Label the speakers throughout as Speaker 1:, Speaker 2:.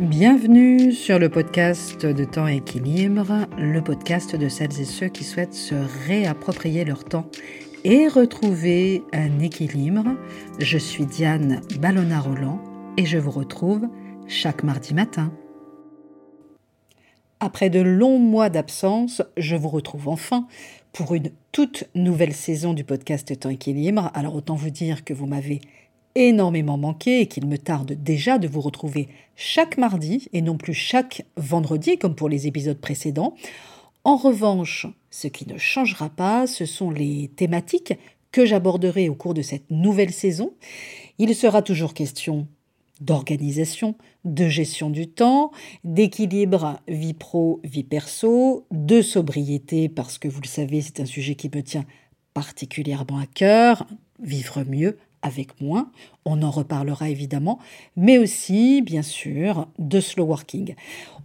Speaker 1: Bienvenue sur le podcast de Temps Équilibre, le podcast de celles et ceux qui souhaitent se réapproprier leur temps et retrouver un équilibre. Je suis Diane Ballona-Roland et je vous retrouve chaque mardi matin. Après de longs mois d'absence, je vous retrouve enfin pour une toute nouvelle saison du podcast Temps Équilibre. Alors autant vous dire que vous m'avez énormément manqué et qu'il me tarde déjà de vous retrouver chaque mardi et non plus chaque vendredi comme pour les épisodes précédents. En revanche, ce qui ne changera pas, ce sont les thématiques que j'aborderai au cours de cette nouvelle saison. Il sera toujours question d'organisation, de gestion du temps, d'équilibre vie pro, vie perso, de sobriété, parce que vous le savez, c'est un sujet qui me tient particulièrement à cœur, vivre mieux, avec moins, on en reparlera évidemment, mais aussi, bien sûr, de slow working.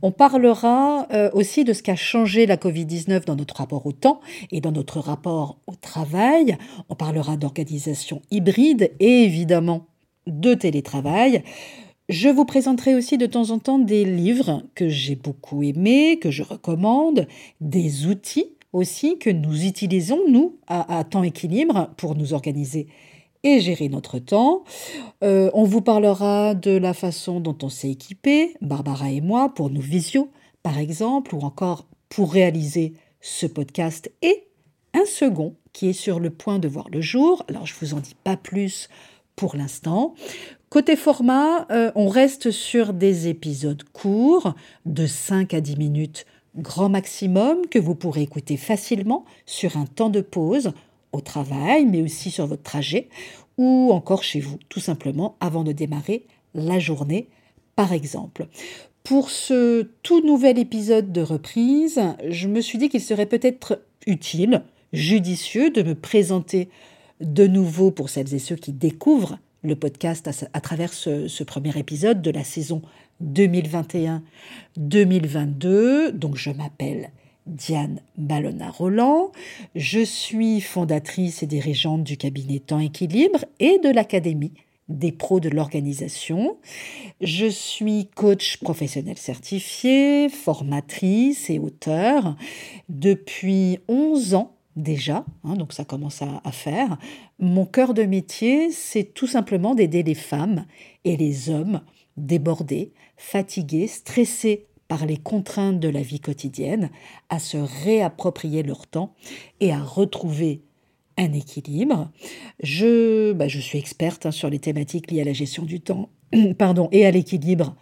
Speaker 1: On parlera euh, aussi de ce qu'a changé la Covid-19 dans notre rapport au temps et dans notre rapport au travail. On parlera d'organisation hybride et évidemment de télétravail. Je vous présenterai aussi de temps en temps des livres que j'ai beaucoup aimés, que je recommande, des outils aussi que nous utilisons, nous, à, à temps équilibre, pour nous organiser et gérer notre temps. Euh, on vous parlera de la façon dont on s'est équipé, Barbara et moi, pour nos visios, par exemple, ou encore pour réaliser ce podcast et un second qui est sur le point de voir le jour. Alors je vous en dis pas plus pour l'instant. Côté format, euh, on reste sur des épisodes courts de 5 à 10 minutes grand maximum que vous pourrez écouter facilement sur un temps de pause au travail, mais aussi sur votre trajet, ou encore chez vous, tout simplement, avant de démarrer la journée, par exemple. Pour ce tout nouvel épisode de reprise, je me suis dit qu'il serait peut-être utile, judicieux, de me présenter de nouveau pour celles et ceux qui découvrent le podcast à, travers ce, ce premier épisode de la saison 2021-2022. Donc je m'appelle Diane Ballona-Roland. Je suis fondatrice et dirigeante du cabinet Temps Équilibre et de l'Académie des pros de l'organisation. Je suis coach professionnel certifié, formatrice et auteur depuis 11 ans déjà, hein, donc ça commence à, à, faire. Mon cœur de métier, c'est tout simplement d'aider les femmes et les hommes débordés, fatigués, stressés par les contraintes de la vie quotidienne, à se réapproprier leur temps et à retrouver un équilibre. Je, bah, je suis experte hein, sur les thématiques liées à la gestion du temps pardon, et à l'équilibre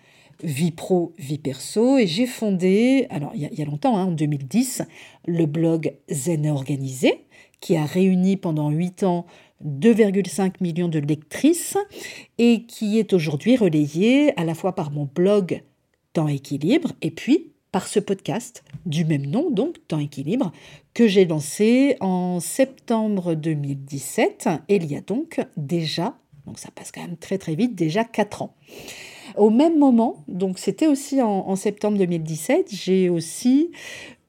Speaker 1: vie pro, vie perso. Et j'ai fondé, alors il y, a longtemps, hein, en 2010, le blog Zen Organisé, qui a réuni pendant 8 ans 2,5 millions de lectrices et qui est aujourd'hui relayé à la fois par mon blog Temps Équilibre, et puis par ce podcast du même nom, donc Temps Équilibre, que j'ai lancé en septembre 2017, et il y a donc déjà, donc ça passe quand même très très vite, déjà 4 ans. Au même moment, donc c'était aussi en, septembre 2017, j'ai aussi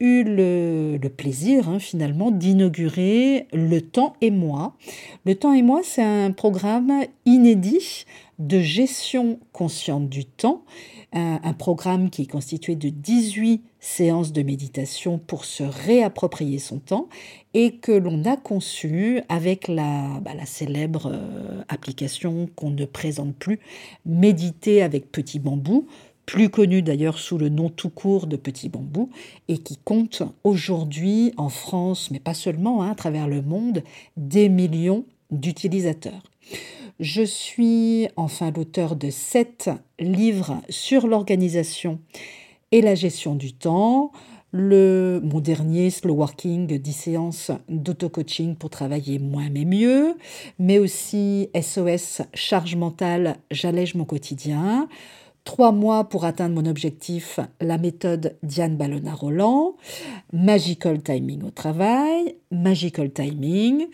Speaker 1: eu le, plaisir hein, finalement d'inaugurer Le Temps et moi. Le Temps et moi, c'est un programme inédit de gestion consciente du temps un, programme qui est constitué de 18 séances de méditation pour se réapproprier son temps et que l'on a conçu avec la, bah, la célèbre euh, application qu'on ne présente plus, Méditer avec Petit Bambou, plus connue d'ailleurs sous le nom tout court de Petit Bambou, et qui compte aujourd'hui en France, mais pas seulement, hein, à travers le monde, des millions d'utilisateurs. Je suis enfin l'auteur de sept livres sur l'organisation et la gestion du temps. Le, mon dernier, Slow Working, 10 séances d'auto-coaching pour travailler moins mais mieux, mais aussi SOS, charge mentale, j'allège mon quotidien. Trois mois pour atteindre mon objectif, la méthode Diane Ballona-Roland, Magical Timing au travail, Magical Timing,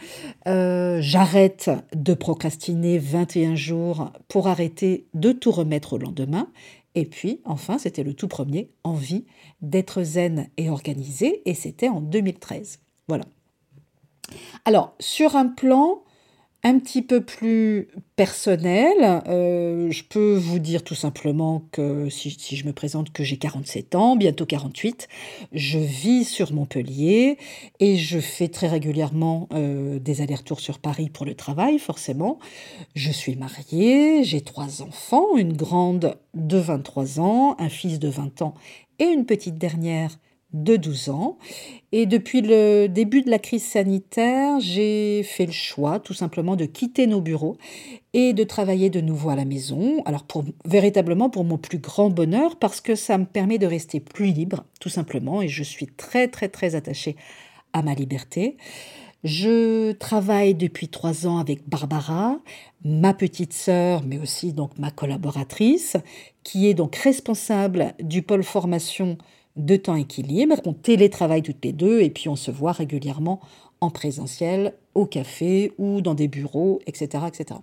Speaker 1: euh, j'arrête de procrastiner 21 jours pour arrêter de tout remettre au lendemain, et puis enfin c'était le tout premier, envie d'être zen et organisé, et c'était en 2013. Voilà. Alors, sur un plan un petit peu plus personnel, euh, je peux vous dire tout simplement que si, je me présente que j'ai 47 ans, bientôt 48, je vis sur Montpellier et je fais très régulièrement euh, des allers-retours sur Paris pour le travail, forcément. Je suis mariée, j'ai trois enfants, une grande de 23 ans, un fils de 20 ans et une petite dernière de 12 ans. Et depuis le début de la crise sanitaire, j'ai fait le choix tout simplement de quitter nos bureaux et de travailler de nouveau à la maison. Alors pour véritablement pour mon plus grand bonheur parce que ça me permet de rester plus libre tout simplement et je suis très très très attachée à ma liberté. Je travaille depuis trois ans avec Barbara, ma petite sœur, mais aussi donc ma collaboratrice, qui est donc responsable du pôle formation de temps équilibre. On télétravaille toutes les deux et puis on se voit régulièrement en présentiel, au café ou dans des bureaux, etc. etc.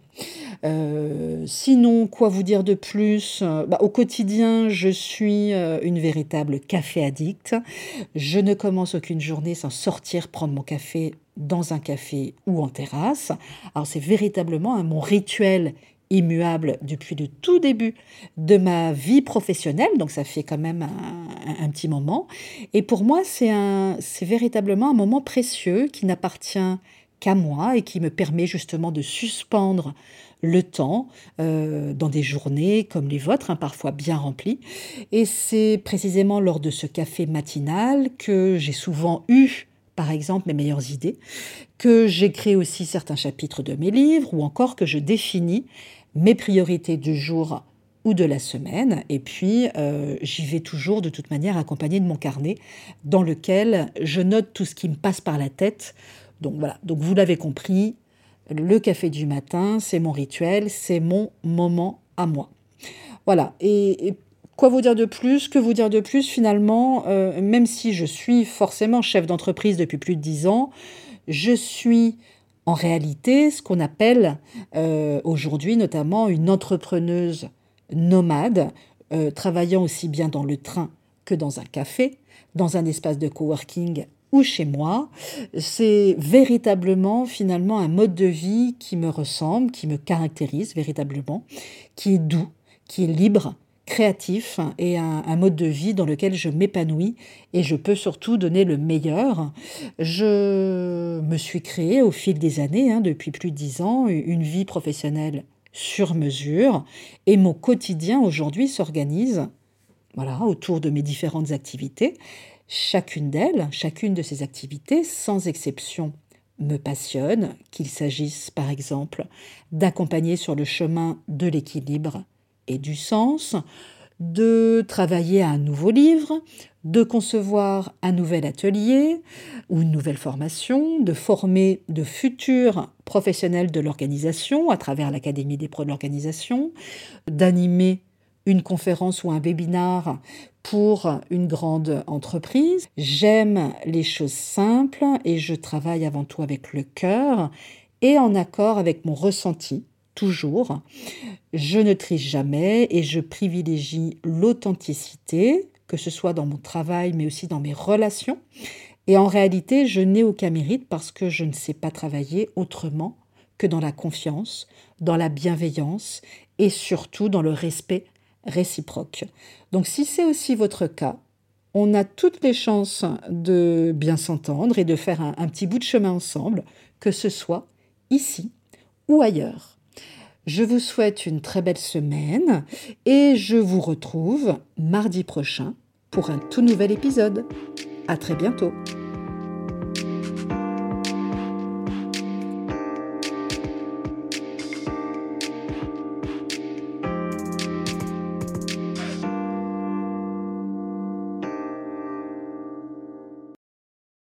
Speaker 1: Euh, sinon, quoi vous dire de plus? Bah, Au quotidien, je suis euh, une véritable café addict. Je ne commence aucune journée sans sortir prendre mon café dans un café ou en terrasse. Alors c'est véritablement mon rituel immuable depuis le tout début de ma vie professionnelle, donc ça fait quand même un, petit moment. Et pour moi, c'est véritablement un moment précieux qui n'appartient qu'à moi et qui me permet justement de suspendre le temps euh, dans des journées comme les vôtres, hein, parfois bien remplies. Et c'est précisément lors de ce café matinal que j'ai souvent eu par exemple mes meilleures idées, que j'écris aussi certains chapitres de mes livres ou encore que je définis mes priorités du jour ou de la semaine. Et puis, euh, j'y vais toujours de toute manière accompagné de mon carnet dans lequel je note tout ce qui me passe par la tête. Donc voilà, donc vous l'avez compris, le café du matin, c'est mon rituel, c'est mon moment à moi. Voilà, et, quoi vous dire de plus? Que vous dire de plus Finalement, euh, même si je suis forcément chef d'entreprise depuis plus de dix ans, je suis en réalité ce qu'on appelle euh, aujourd'hui notamment une entrepreneuse nomade, euh, travaillant aussi bien dans le train que dans un café, dans un espace de coworking ou chez moi. C'est véritablement finalement un mode de vie qui me ressemble, qui me caractérise véritablement, qui est doux, qui est libre, créatif et un, mode de vie dans lequel je m'épanouis et je peux surtout donner le meilleur. Je me suis créé au fil des années, hein, depuis plus de dix ans, une vie professionnelle sur mesure et mon quotidien aujourd'hui s'organise voilà, autour de mes différentes activités. Chacune d'elles, chacune de ces activités, sans exception, me passionne, qu'il s'agisse par exemple d'accompagner sur le chemin de l'équilibre du sens, de travailler à un nouveau livre, de concevoir un nouvel atelier ou une nouvelle formation, de former de futurs professionnels de l'organisation à travers l'Académie des pros de l'organisation, d'animer une conférence ou un webinar pour une grande entreprise. J'aime les choses simples et je travaille avant tout avec le cœur et en accord avec mon ressenti Je ne triche jamais et je privilégie l'authenticité, que ce soit dans mon travail mais aussi dans mes relations. Et en réalité, je n'ai aucun mérite parce que je ne sais pas travailler autrement que dans la confiance, dans la bienveillance et surtout dans le respect réciproque. Donc si c'est aussi votre cas, on a toutes les chances de bien s'entendre et de faire un petit bout de chemin ensemble, que ce soit ici ou ailleurs. Je vous souhaite une très belle semaine et je vous retrouve mardi prochain pour un tout nouvel épisode. À très bientôt.